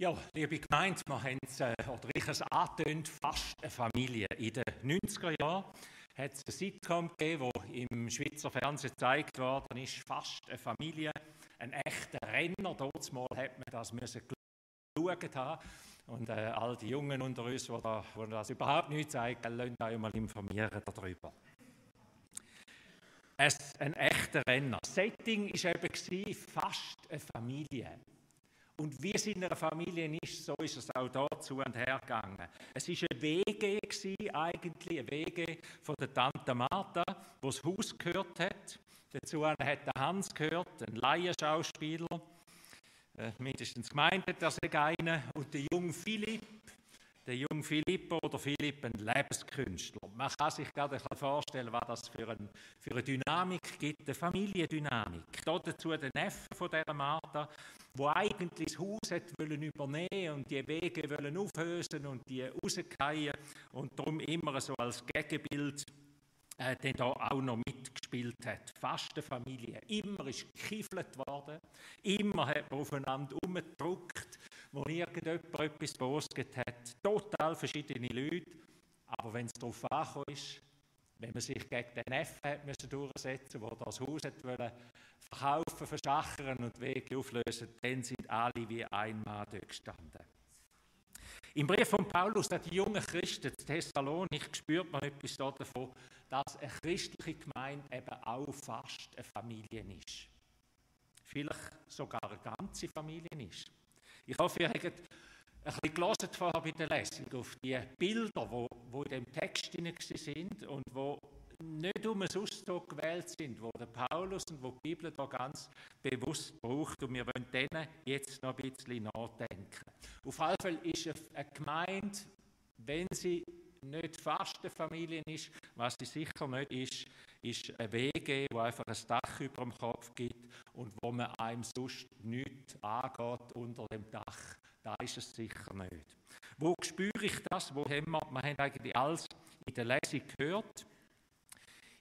Ja, liebe Gemeinde, wir haben es, äh, oder ich es angetönt, fast eine Familie. In den 90er Jahren hat es ein Sitcom gegeben, wo im Schweizer Fernsehen gezeigt worden ist, fast eine Familie, ein echter Renner. Dort mal hat man das geschaut haben. Und äh, all die Jungen unter uns, die, da, die das überhaupt nicht zeigen, lassen euch mal informieren darüber. Es, ein echter Renner. Das Setting war eben fast eine Familie. Und wie es in einer Familie ist, so ist es auch dort zu und her gegangen. Es war ein WG eigentlich, ein WG von der Tante Martha, wo das Haus gehört hat. Dazu hat der Hans gehört, ein Laienschauspieler. Äh, mindestens gemeint hat er sich einen. Und der junge Philipp, der junge Philipp oder Philipp ein Lebenskünstler. Man kann sich gerade vorstellen, was das für, ein, für eine Dynamik gibt, eine Familiendynamik. dazu der Neffe von dieser Martha, wo eigentlich das Haus hat wollen übernehmen und die Wege wollen aufhösen und die rausgehen und darum immer so als Gegenbild äh, der da auch noch mitgespielt hat. Fast eine Familie. Immer ist gekiffelt worden, immer hat man aufeinander umgedruckt, wo irgendjemand etwas beostet hat. Total verschiedene Leute, aber wenn es darauf angekommen ist, wenn man sich gegen den Neffen hat müssen durchsetzen musste, der das Haus hat wollen, verkaufen, verschachern und Wege auflösen, dann sind alle wie ein Mann dort gestanden. Im Brief von Paulus an die jungen Christen zu Thessalonik spürt man etwas davon, dass eine christliche Gemeinde eben auch fast eine Familie ist. Vielleicht sogar eine ganze Familie ist. Ich hoffe, ihr habt ein bisschen gelesen vorher bei der Lesung auf die Bilder, die, in dem Text sind und wo nicht um ein Auszug gewählt sind, wo der Paulus und wo die Bibel da ganz bewusst braucht und wir wollen denen jetzt noch ein bisschen nachdenken. Auf jeden Fall ist eine Gemeinde, wenn sie nicht fast eine Familie ist, was sie sicher nicht ist, ist ein WG, wo einfach ein Dach über dem Kopf gibt und wo man einem sonst nichts angeht unter dem Dach. Da ist es sicher nicht. Wo spüre ich das? Wo haben wir, wir haben eigentlich alles in der Lesung gehört.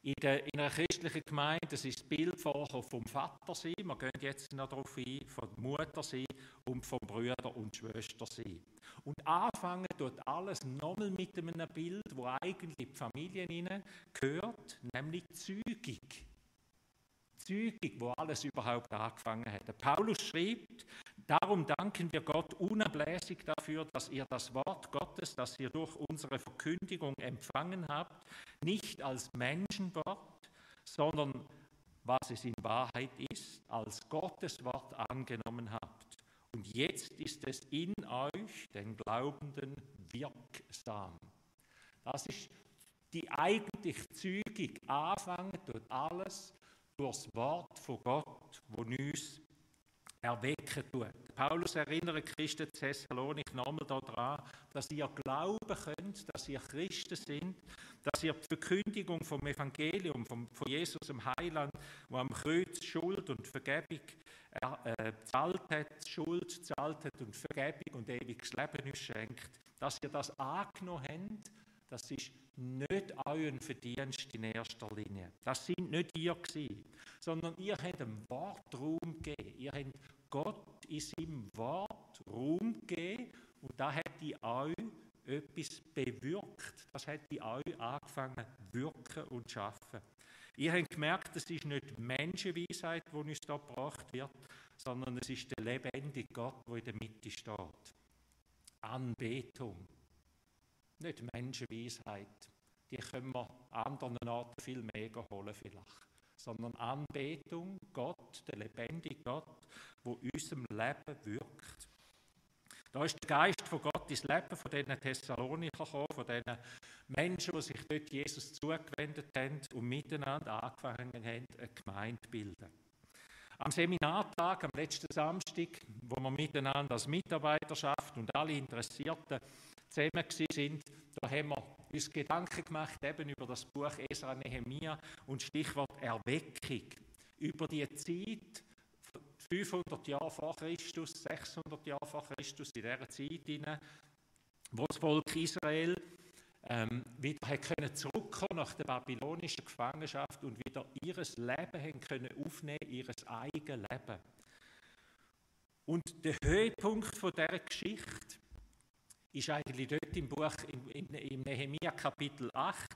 In, der, in einer christlichen Gemeinde, das ist das Bild vom Vater sein, wir gehen jetzt noch darauf ein, von der Mutter sein und vom Brüder und Schwester sein. Und anfangen tut alles nochmal mit einem Bild, wo eigentlich die Familien gehört, nämlich Zügig. Zügig, wo alles überhaupt angefangen hat. Paulus schreibt, darum danken wir Gott unablässig dafür, dass ihr das Wort Gottes, das ihr durch unsere Verkündigung empfangen habt, nicht als Menschenwort, sondern was es in Wahrheit ist, als Gottes Wort angenommen habt. Und jetzt ist es in euch, den Glaubenden, wirksam. Das ist die eigentlich zügig anfangen tut alles durch das Wort von Gott, wo uns erwecken tut. Paulus erinnert Christen Thessalonik nochmal daran, dass ihr glauben könnt, dass ihr Christen sind, dass ihr die Verkündigung vom Evangelium, vom, von Jesus im Heiland, wo am Kreuz Schuld und Vergebung äh, zahlt hat, Schuld zahlt hat und Vergebung und ewiges Leben uns schenkt, dass ihr das angenommen habt, das ist nicht euren Verdienst in erster Linie. Das sind nicht ihr gewesen, sondern ihr habt dem Wort Raum gegeben. Ihr habt Gott in seinem Wort Raum gegeben und da hat die euch etwas bewirkt. Das hat die euch angefangen wirken und zu schaffen. Ihr habt gemerkt, es ist nicht Menschenweisheit, die uns da gebracht wird, sondern es ist der lebendige Gott, der in der Mitte steht. Anbetung nicht Menschenweisheit. Die können wir anderen Orten viel mehr holen vielleicht. Sondern Anbetung, Gott, der lebendige Gott, wo unserem Leben wirkt. Da ist der Geist von Gott ins Leben von diesen Thessaloniker gekommen, von diesen Menschen, die sich dort Jesus zugewendet haben und miteinander angefangen haben, eine Gemeinde zu bilden. Am Seminartag, am letzten Samstag, wo wir miteinander als Mitarbeiterschaft und alle Interessierten zusammen sind, da haben wir uns Gedanken gemacht eben über das Buch Esra Nehemia und Stichwort Erweckung. Über die Zeit, 500 Jahre vor Christus, 600 Jahre vor Christus, in dieser Zeit, hinein, wo das Volk Israel ähm, wieder können zurückkommen nach der babylonischen Gefangenschaft und wieder ihres Leben haben können aufnehmen, ihres eigenes Leben. Und der Höhepunkt von dieser Geschichte ist eigentlich dort im Buch, im, im Nehemia Kapitel 8,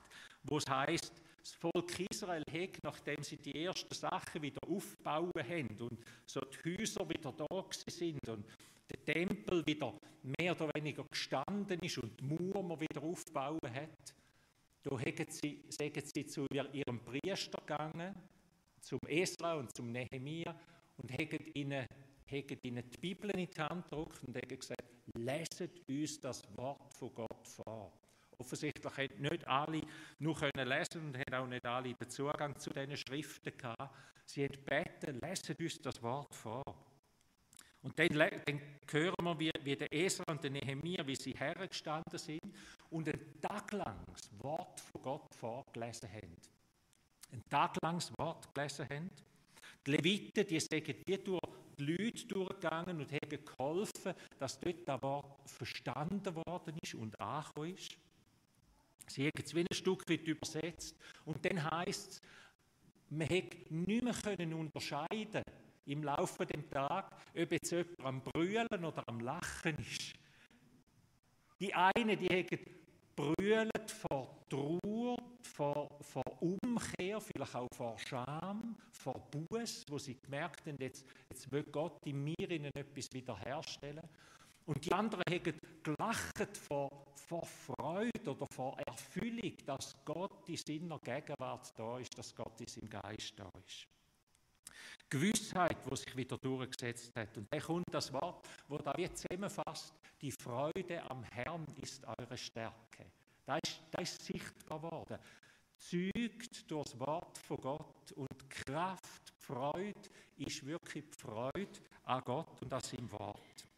wo es heißt, das Volk Israel hat, nachdem sie die ersten Sachen wieder aufbauen haben und so die Häuser wieder da sind und der Tempel wieder mehr oder weniger gestanden ist und die Mauer wieder aufbauen hat, da sie, sagen sie zu ihrem Priester gegangen, zum Esra und zum Nehemia und haben ihnen, haben ihnen die Bibel in die Hand gedrückt und haben gesagt, leset uns das Wort von Gott vor. Offensichtlich haben nicht alle nur können lesen und haben auch nicht alle den Zugang zu diesen Schriften gehabt. Sie haben gebeten, leset uns das Wort vor. Und dann, dann hören wir, wie, wie der Esra und der Nehemiah, wie sie hergestanden sind und einen Tag lang das Wort von Gott vorgelesen haben. Ein Tag lang das Wort gelesen haben. Die Leviten, die sagen, wie durch die Leute durchgegangen und haben geholfen, dass dort das Wort verstanden worden ist und angekommen ist. Sie haben es wie ein Stück weit übersetzt. Und dann heisst es, man hätte nicht mehr können unterscheiden im Laufe des Tages, ob jetzt jemand am Brüllen oder am Lachen ist. Die einen, die haben brüllt vor Trauer, vor, vor Umkehr, vielleicht auch vor Scham, vor Buß, wo sie gemerkt haben, jetzt, jetzt will Gott in mir ihnen etwas wiederherstellen. Und die anderen haben gelacht vor, vor Freude oder vor Erfüllung, dass Gott in seiner Gegenwart da ist, dass Gott in seinem Geist da ist. Gewissheit, wo sich wieder durchgesetzt hat. Und dann kommt das Wort, wo da wie zusammenfasst, die Freude am Herrn ist eure Stärke. Das ist, das ist sichtbar worden. Zeugt durch das Wort von Gott und Kraft, Freude ist wirklich die Freude an Gott und an seinem Wort.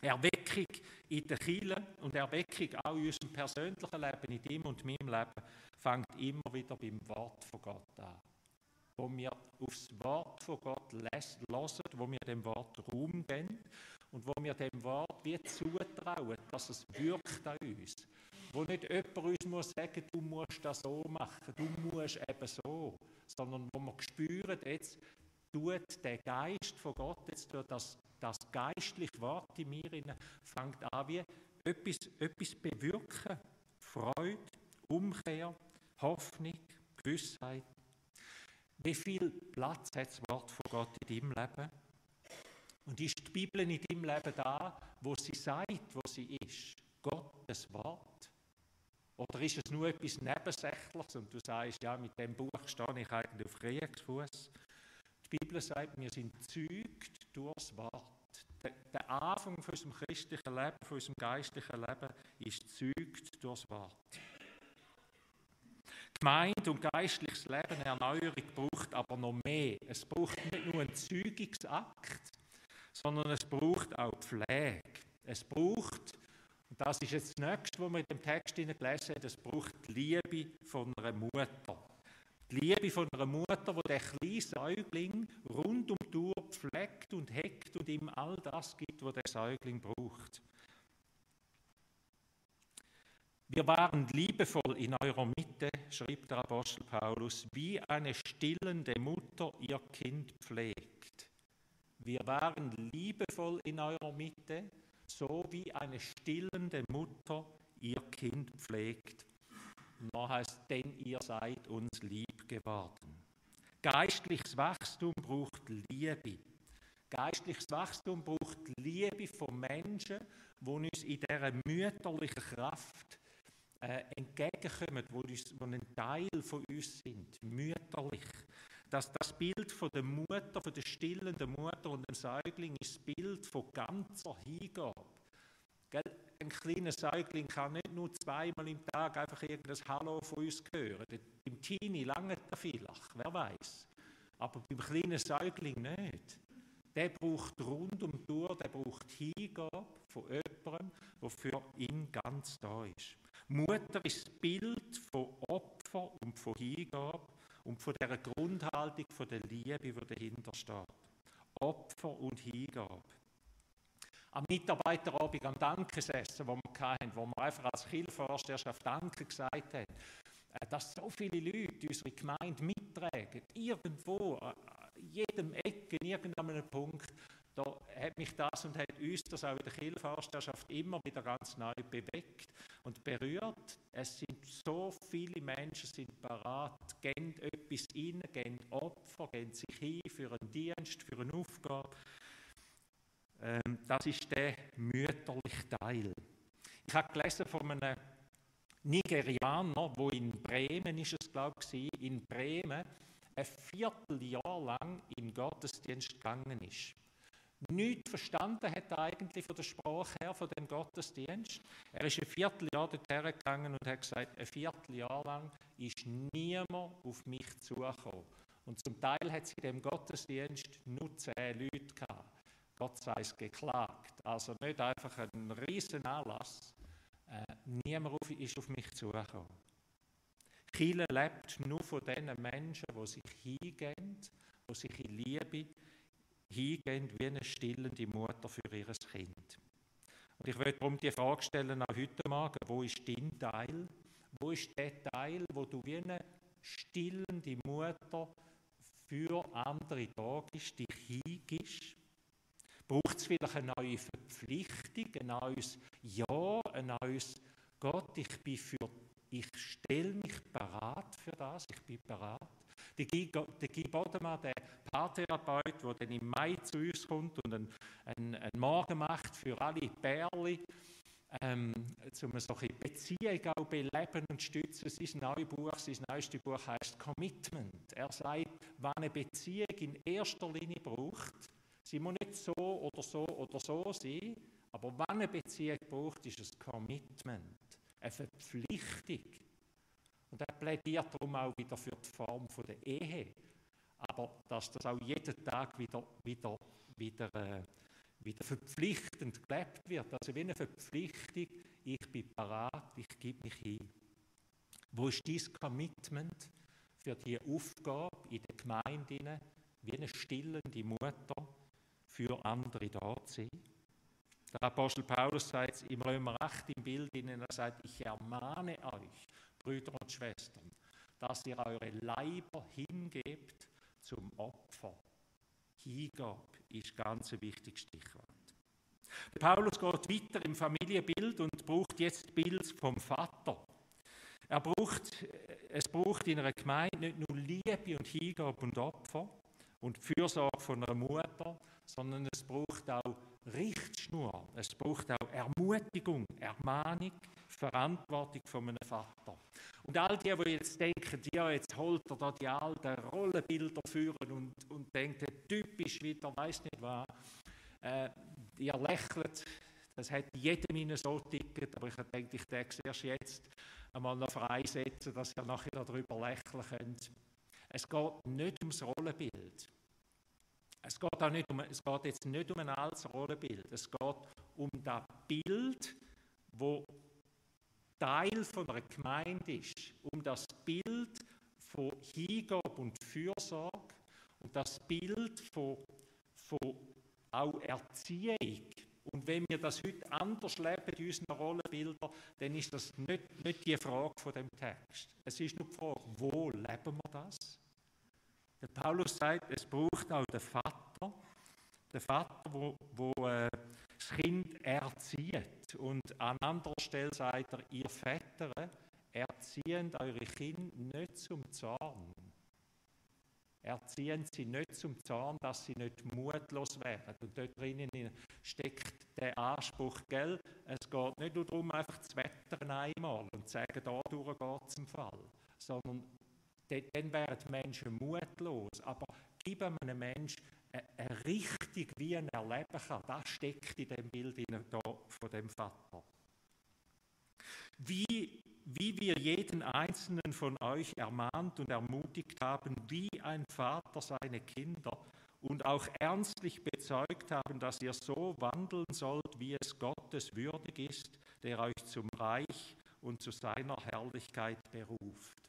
Erweckung in der Kirche und Erweckung auch in unserem persönlichen Leben, in dem und meinem Leben, fängt immer wieder beim Wort von Gott an wo wir aufs Wort von Gott hören, wo wir dem Wort Raum geben und wo wir dem Wort wie zutrauen, dass es wirkt an uns. Wo nicht jemand uns muss sagen, du musst das so machen, du musst eben so, sondern wo wir spüren, jetzt tut der Geist von Gott, jetzt tut das, das geistliche Wort in mir, fängt an wie etwas, etwas bewirken. Freude, Umkehr, Hoffnung, Gewissheit, wie viel Platz hat das Wort von Gott in deinem Leben? Und ist die Bibel in deinem Leben da, wo sie sagt, wo sie ist? Gottes Wort? Oder ist es nur etwas Nebensächliches und du sagst, ja, mit dem Buch stehe ich eigentlich auf Kriegsfuß? Die Bibel sagt, wir sind zeugt durchs Wort. Der, der Anfang von unserem christlichen Leben, von unserem geistlichen Leben ist zeugt durchs Wort. Gemeinde und geistliches Leben, Erneuerung braucht aber noch mehr. Es braucht nicht nur einen Zeugungsakt, sondern es braucht auch Pflege. Es braucht, und das ist jetzt das Nächste, was wir in dem Text gelesen haben, es braucht die Liebe von einer Mutter. Die Liebe von einer Mutter, die der kleine Säugling rund um die Uhr pflegt und heckt und ihm all das gibt, was der Säugling braucht. Wir waren liebevoll in eurer Mitte, schrieb der Apostel Paulus, wie eine stillende Mutter ihr Kind pflegt. Wir waren liebevoll in eurer Mitte, so wie eine stillende Mutter ihr Kind pflegt. Und heißt, denn ihr seid uns lieb geworden. Geistliches Wachstum braucht Liebe. Geistliches Wachstum braucht Liebe von Menschen, die uns in dieser mütterlichen Kraft äh, entgegenkommen, wo, uns, wo ein Teil von uns sind, mütterlich. Dass das Bild von der Mutter, von der stillenden Mutter und dem Säugling ist das Bild von ganzer Hingabe. Ein kleiner Säugling kann nicht nur zweimal im Tag einfach irgendein Hallo von uns hören. Im Teenie lange er vielleicht, wer weiß. Aber beim kleinen Säugling nicht. Der braucht rund um die der braucht Hingabe von jemandem, der für ihn ganz da ist. Mutter ist das Bild von Opfer und von Hingabe und von der Grundhaltung von der Liebe, die dahinter steht. Opfer und Hingabe. Am Mitarbeiterabend, am Dankesessen, wo wir hatten, wo wir einfach als Kirchenvorsteherschaft Danke gesagt haben, äh, dass so viele Leute unsere Gemeinde mittragen, irgendwo, an jedem Eck, in irgendeinem Punkt, da hat mich das und hat uns das auch in der Kirchenvorsteherschaft immer wieder ganz neu bewegt und berührt. Es sind so viele Menschen sind parat, gehen etwas rein, gehen Opfer, gehen sich hin für einen Dienst, für eine Aufgabe. Ähm, das ist der mütterliche Teil. Ich habe gelesen von einem Nigerianer, wo in Bremen ist es glaube ich, in Bremen ein Vierteljahr lang im Gottesdienst gegangen ist. Nichts verstanden hat er eigentlich von der Sprache her, von dem Gottesdienst. Er ist ein Vierteljahr dorthin gegangen und hat gesagt, ein Vierteljahr lang ist niemand auf mich zugekommen. Und zum Teil hat sie dem Gottesdienst nur zehn Leute gehabt. Gott sei es geklagt. Also nicht einfach ein riesen Anlass. Äh, niemand ist auf mich zugekommen. Chile lebt nur von den Menschen, die sich hingehen, die sich in Liebe hingehen wie eine stillende Mutter für ihr Kind. Und ich möchte darum die Frage stellen auch heute Morgen, wo ist dein Teil? Wo ist der Teil, wo du wie eine stillende Mutter für andere da dich hingibst? Braucht es vielleicht eine neue Verpflichtung, ein neues Ja, ein neues Gott, ich bin für ich stelle mich parat für das, ich bin parat. Der Guy Bodemann, der Paartherapeut, der dann im Mai zu uns kommt und einen, einen, einen Morgen macht für alle Pärchen, ähm, um eine Beziehung auch beleben und stützen. Sein neues Buch, sein neuestes Buch heißt Commitment. Er sagt, wenn eine Beziehung in erster Linie braucht, sie muss nicht so oder so oder so sein, aber wenn eine Beziehung braucht, ist es Commitment eine Verpflichtung. Und er plädiert darum auch wieder für die Form der Ehe. Aber dass das auch jeden Tag wieder, wieder, wieder, äh, wieder verpflichtend gelebt wird. Also wie eine Verpflichtung, ich bin parat, ich gebe mich hin. Wo ist dieses Commitment für die Aufgabe in der Gemeinde, wie eine stillende Mutter für andere da zu sein? Der Apostel Paulus sagt im Römer 8 im Bild, in er sagt, ich ermahne euch, Brüder und Schwestern, dass ihr eure Leiber hingebt zum Opfer. Hingabe ist ganz ein wichtiges Stichwort. Der Paulus geht weiter im Familienbild und braucht jetzt Bild vom Vater. Er braucht, es braucht in einer Gemeinde nicht nur Liebe und Hingabe und Opfer und Fürsorge von einer Mutter, sondern es braucht auch Richtschnur. Es braucht auch Ermutigung, Ermahnung, Verantwortung von einem Vater. Und all die, die jetzt denken, ja, jetzt holt er da die alten Rollenbilder führen und, und denkt, typisch wieder, weiß nicht was, äh, ihr lächelt, das hat jedem Ihnen so ticket, aber ich denke, ich denke erst jetzt einmal noch freisetzen, dass ihr nachher darüber lächeln könnt. Es geht nicht ums Rollenbild. Es geht, auch nicht um, es geht jetzt nicht um ein altes Rollenbild. Es geht um das Bild, wo Teil von einer Gemeinde ist. Um das Bild von Hingabe und Fürsorge und das Bild von, von auch Erziehung. Und wenn wir das heute anders leben in unseren Rollenbildern, dann ist das nicht, nicht die Frage von dem Text. Es ist nur die Frage, wo leben wir das? Der Paulus sagt, es braucht auch den Vater, den Vater, wo, wo äh, das Kind erzieht. Und an anderer Stelle sagt er, ihr Väter, erziehen eure Kinder nicht zum Zorn. Erziehen sie nicht zum Zorn, dass sie nicht mutlos werden. Und dort drinnen steckt der Anspruch, gell? es geht nicht nur darum, einfach zu wettern einmal und zu sagen, da geht es im Fall, sondern dann wären die Menschen mutlos. Aber gib einem Menschen eine Richtung, wie er erleben kann, das steckt in dem Bild von dem Vater. Wie, wie wir jeden einzelnen von euch ermahnt und ermutigt haben, wie ein Vater seine Kinder und auch ernstlich bezeugt haben, dass ihr so wandeln sollt, wie es Gottes würdig ist, der euch zum Reich und zu seiner Herrlichkeit beruft.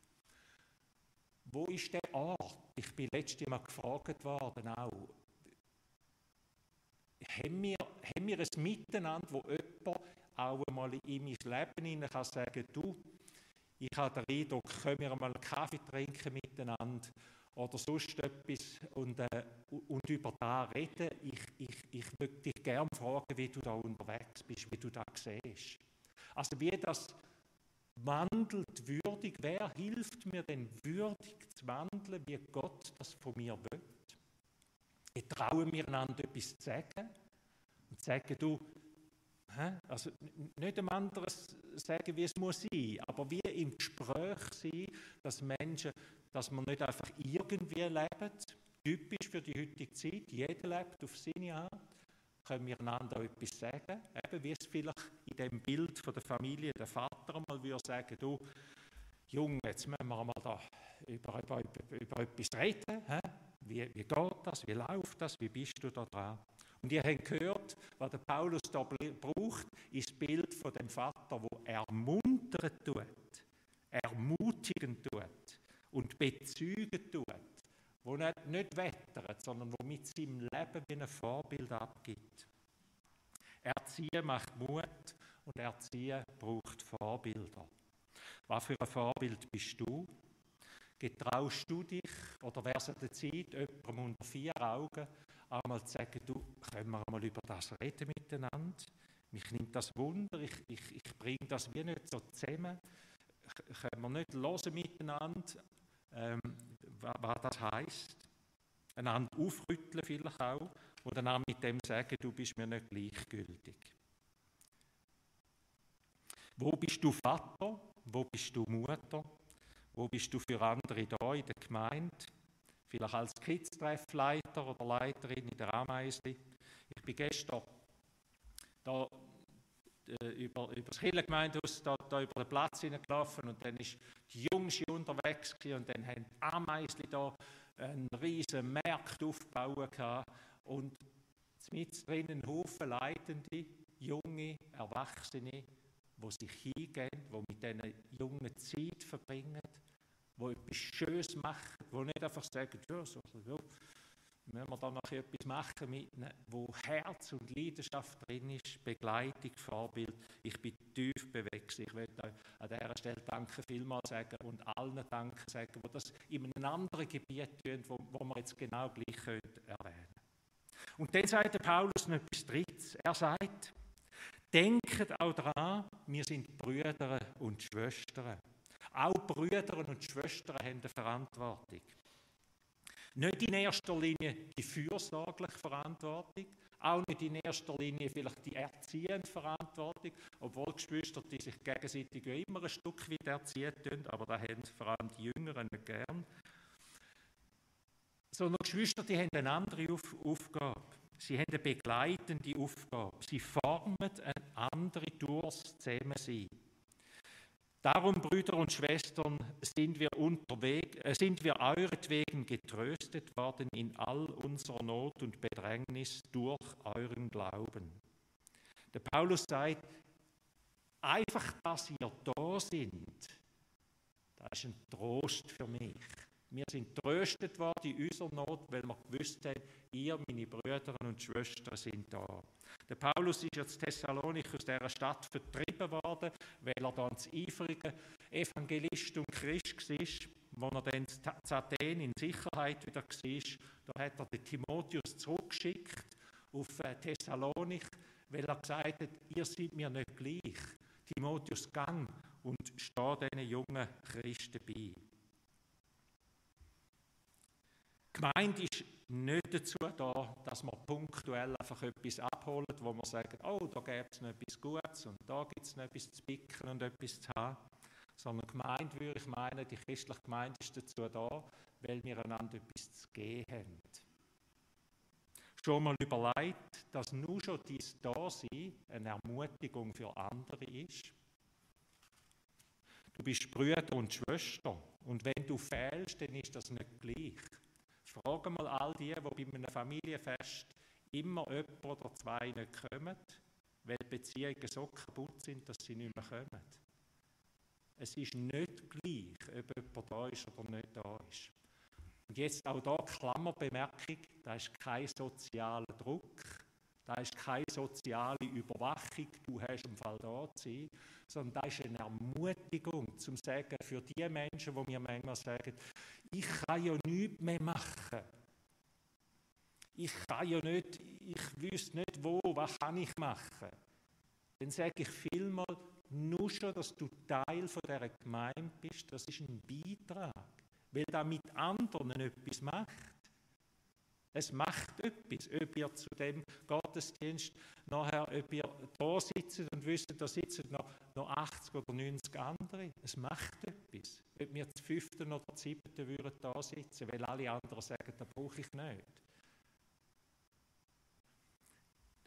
Wo ist der Ort? Ich bin letztes Mal gefragt worden auch. Haben wir, haben wir ein Miteinander, wo jemand auch einmal in mein Leben hinein kann sagen, du, ich habe den Eindruck, können wir einmal Kaffee trinken miteinander oder sonst etwas und, äh, und über da reden. Ich, ich, ich würde dich gerne fragen, wie du da unterwegs bist, wie du da siehst. Also wie das wandelt würdig, wer hilft mir denn würdig zu wandeln, wie Gott das von mir will? Ich traue mir einander etwas zu sagen. Und sagen, du, also nicht dem anderen sagen, wie es muss sein, aber wie im Gespräch sein, dass Menschen, dass man nicht einfach irgendwie leben, typisch für die heutige Zeit, jeder lebt auf seine Art, können wir einander auch etwas sagen, eben wie es vielleicht in dem Bild von der Familie der Vater mal würde sagen, du, Junge, jetzt müssen wir mal da über, über, über, über etwas reden, he? Wie, wie geht das, wie läuft das, wie bist du da dran? Und ihr habt gehört, was der Paulus da braucht, ist das Bild von dem Vater, wo ermuntern tut, ermutigen tut und bezeugen tut, wo nicht, nicht wettert, sondern wo mit seinem Leben wie ein Vorbild abgibt. Erziehen macht Mut und Erziehen braucht Vorbilder. Was für ein Vorbild bist du? Getraust du dich oder wäre es an der Zeit, jemandem unter vier Augen einmal zu sagen, du, können wir mal über das reden miteinander? Mich nimmt das Wunder, ich, ich, ich bringe das wie nicht so zusammen. Können wir nicht hören miteinander, ähm, was, das heisst? Einander aufrütteln vielleicht auch oder dann mit dem sagen, du bist mir nicht gleichgültig. Wo bist du Vater? Wo bist du Mutter? Wo bist du für andere da in der Gemeinde? Vielleicht als Kids-Treffleiter oder Leiterin in der Ameisli. Ich bin gestern da äh, über, über das Kirchengemeindehaus da, da über den Platz hineingelaufen und dann ist die Jungs unterwegs und dann haben die Ameisli da einen riesen Markt aufgebaut und mit drinnen Haufen Leitende, junge, Erwachsene, die sich hingehen, die mit diesen Jungen Zeit verbringen, die etwas Schönes machen, die nicht einfach sagen, ja, so, so, müssen wir da noch etwas machen mit ihnen, wo Herz und Leidenschaft drin ist, Begleitung, Vorbild. Ich bin tief bewegt. Ich möchte an dieser Stelle Danke vielmals sagen und allen Danke sagen, die das in einem anderen Gebiet tun, wo, wo wir jetzt genau gleich können erwähnen Und dann sagt der Paulus noch etwas Drittes. Er sagt, denkt auch daran, wir sind Brüder und Schwestern. Auch Brüder und Schwestern haben eine Verantwortung. Nicht in erster Linie die fürsorgliche Verantwortung, auch nicht in erster Linie vielleicht die erziehende Verantwortung, obwohl Geschwister, die sich gegenseitig ja immer ein Stück weit erziehen tun, aber da haben vor allem die Jüngeren nicht gern. Sondern Geschwister, die haben eine andere Auf Aufgabe. Sie haben eine begleitende Aufgabe. Sie formen eine andere durchs Zusammensein. Darum, Brüder und Schwestern, sind wir, unterwegs, äh, sind wir euretwegen getröstet worden in all unserer Not und Bedrängnis durch euren Glauben. Der Paulus sagt, einfach, dass ihr da sind, das ist ein Trost für mich. Wir sind tröstet worden in unserer Not, weil wir gewusst haben, ihr, meine Brüder und Schwestern, sind da. Der Paulus ist jetzt Thessalonik aus dieser Stadt vertrieben worden, weil er dann das eifrige Evangelist und Christ war, wo er dann zu Athen in Sicherheit wieder war. Da hat er den Timotheus zurückgeschickt auf äh, Thessalonik, weil er gesagt hat, ihr seid mir nicht gleich. Timotheus, gang und steh diesen jungen Christen bei. Gemeinde ist nicht dazu da, dass man punktuell einfach etwas abholt, wo man sagt, oh, da gibt es noch etwas Gutes und da gibt es noch etwas zu picken und etwas zu haben. Sondern Gemeinde, würde ich meinen, die christliche Gemeinde ist dazu da, weil wir einander etwas zu geben haben. Schon mal überlegt, dass nur schon dies Dasein eine Ermutigung für andere ist? Du bist Brüder und Schwester und wenn du fehlst, dann ist das nicht gleich. Frage mal all die, die bei einem Familienfest immer jemand oder zwei nicht kommen, weil die Beziehungen so kaputt sind, dass sie nicht mehr kommen. Es ist nicht gleich, ob jemand da ist oder nicht da ist. Und jetzt auch da Klammerbemerkung, da ist kein sozialer Druck, Da ist keine soziale Überwachung, du hast im Fall da zu sein, sondern da ist eine Ermutigung zum Sagen für die Menschen, wo mir manchmal sagen, ich kann ja nichts mehr machen. Ich kann ja nicht, ich wüsste nicht wo, was kann ich machen. Dann sage ich vielmal, nur schon, dass du Teil von dieser Gemeinde bist, das ist ein Beitrag, weil da mit anderen etwas macht. Es macht etwas, ob ihr zu dem Gottesdienst nachher, ob ihr da sitzt und wisst, da sitzen noch, noch 80 oder 90 andere. Es macht etwas. Ob wir zu fünften oder siebten würden da sitzen, weil alle anderen sagen, das brauche ich nicht.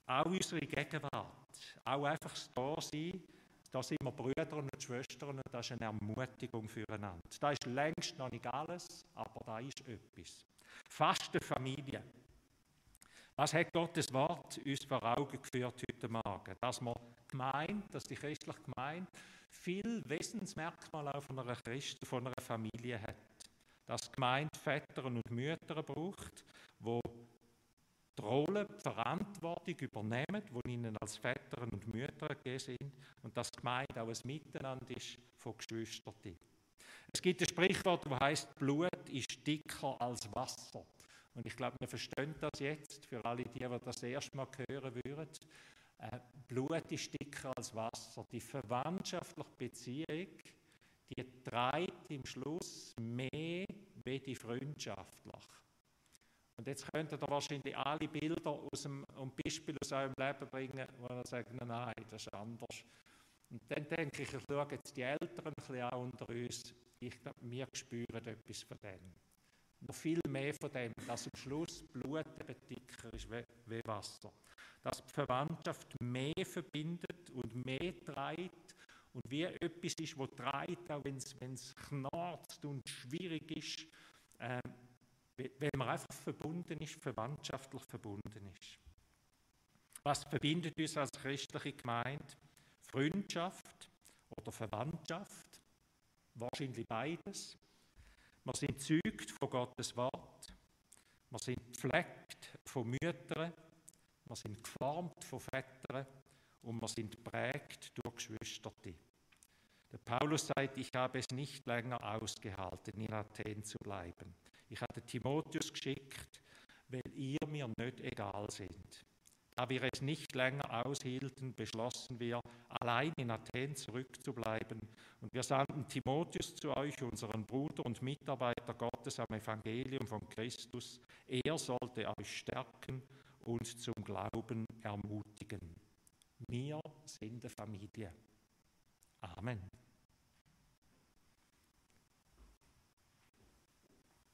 Auch unsere Gegenwart, auch einfach da sein, da sind wir Brüder und Schwestern und das ist eine Ermutigung füreinander. Da ist längst noch nicht alles, aber da ist etwas. Faste Familie. Was hat Gottes Wort uns vor Augen geführt heute Morgen? Dass man gemeint, dass die christliche Gemeinde viel Wesensmerkmale auch von einer Christen, von einer Familie hat. Dass Gemeinde Väter und Mütter braucht, wo die Rolle, die Verantwortung übernehmen, die ihnen als Väter und Mütter gegeben sind und dass Gemeinde auch ein Miteinander ist von Geschwistern. Es gibt ein Sprichwort, das heißt, Blut ist dicker als Wasser. Und ich glaube, wir verstehen das jetzt, für alle die, die das erste Mal hören würden. Äh, Blut ist dicker als Wasser. Die verwandtschaftliche Beziehung, die treibt im Schluss mehr wie die freundschaftlich. Und jetzt könntet ihr wahrscheinlich alle Bilder aus dem, und Beispiele aus eurem Leben bringen, wo ihr sagt, nein, das ist anders. Und dann denke ich, ich schaue jetzt die Eltern ein bisschen auch unter uns. Ich glaube, wir spüren etwas von dem. Noch viel mehr von dem, dass am Schluss Blut eben dicker ist wie, Wasser. Dass die Verwandtschaft mehr verbindet und mehr treibt und wie etwas ist, wo treibt, auch wenn es knarzt und schwierig ist. Ähm, weil man einfach verbunden ist, verwandtschaftlich verbunden ist. Was verbindet uns als christliche Gemeinde? Freundschaft oder Verwandtschaft? Wahrscheinlich beides. Wir sind zeugt von Gottes Wort. Wir sind gepflegt von Müttern. Wir sind geformt von Vätern. Und wir sind prägt durch Geschwister. Der Paulus sagt, ich habe es nicht länger ausgehalten, in Athen zu bleiben. Ich habe Timotheus geschickt, weil ihr mir nicht egal sind. Da wir es nicht länger aushielten, beschlossen wir, allein in Athen zurückzubleiben. Und wir sandten Timotheus zu euch, unseren Bruder und Mitarbeiter Gottes am Evangelium von Christus. Er sollte euch stärken und zum Glauben ermutigen. Wir sind eine Familie. Amen.